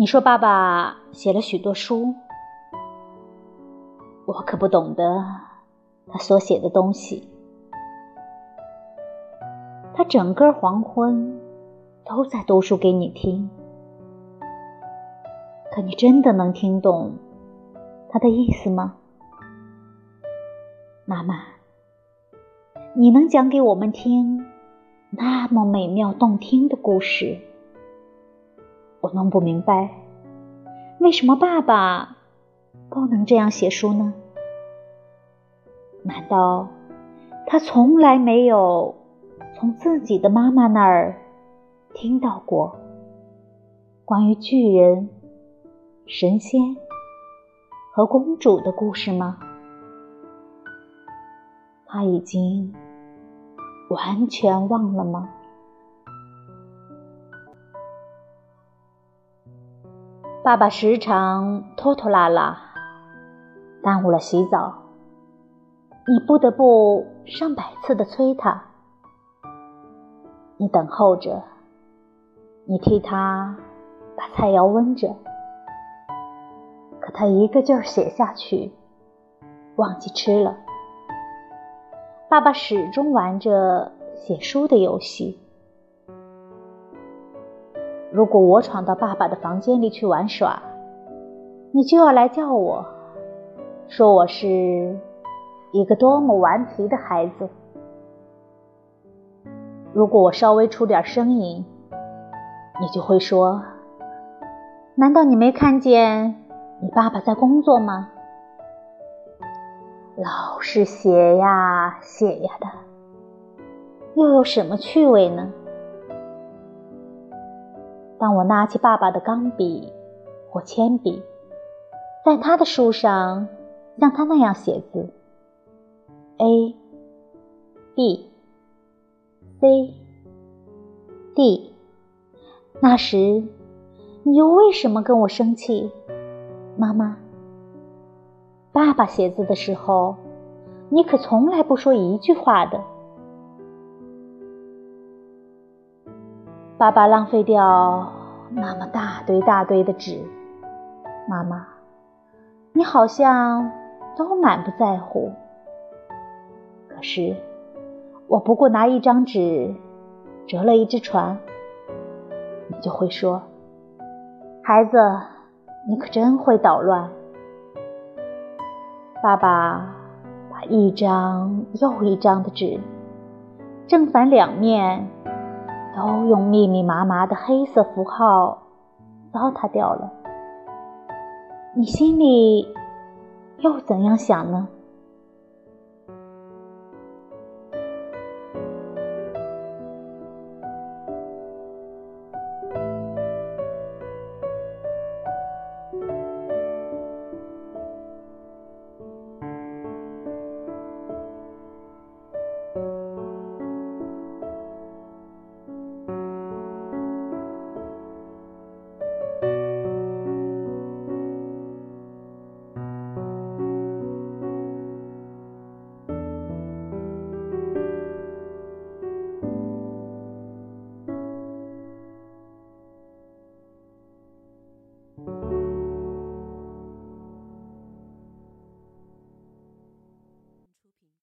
你说爸爸写了许多书，我可不懂得他所写的东西。他整个黄昏都在读书给你听，可你真的能听懂他的意思吗？妈妈，你能讲给我们听那么美妙动听的故事？我弄不明白，为什么爸爸不能这样写书呢？难道他从来没有从自己的妈妈那儿听到过关于巨人、神仙和公主的故事吗？他已经完全忘了吗？爸爸时常拖拖拉拉，耽误了洗澡。你不得不上百次的催他。你等候着，你替他把菜肴温着，可他一个劲儿写下去，忘记吃了。爸爸始终玩着写书的游戏。如果我闯到爸爸的房间里去玩耍，你就要来叫我，说我是一个多么顽皮的孩子。如果我稍微出点声音，你就会说：“难道你没看见你爸爸在工作吗？”老是写呀写呀的，又有什么趣味呢？当我拿起爸爸的钢笔或铅笔，在他的书上像他那样写字：A、B、C、D，那时你又为什么跟我生气，妈妈？爸爸写字的时候，你可从来不说一句话的。爸爸浪费掉那么大堆大堆的纸，妈妈，你好像都满不在乎。可是，我不过拿一张纸折了一只船，你就会说：“孩子，你可真会捣乱。”爸爸把一张又一张的纸，正反两面。都用密密麻麻的黑色符号糟蹋掉了，你心里又怎样想呢？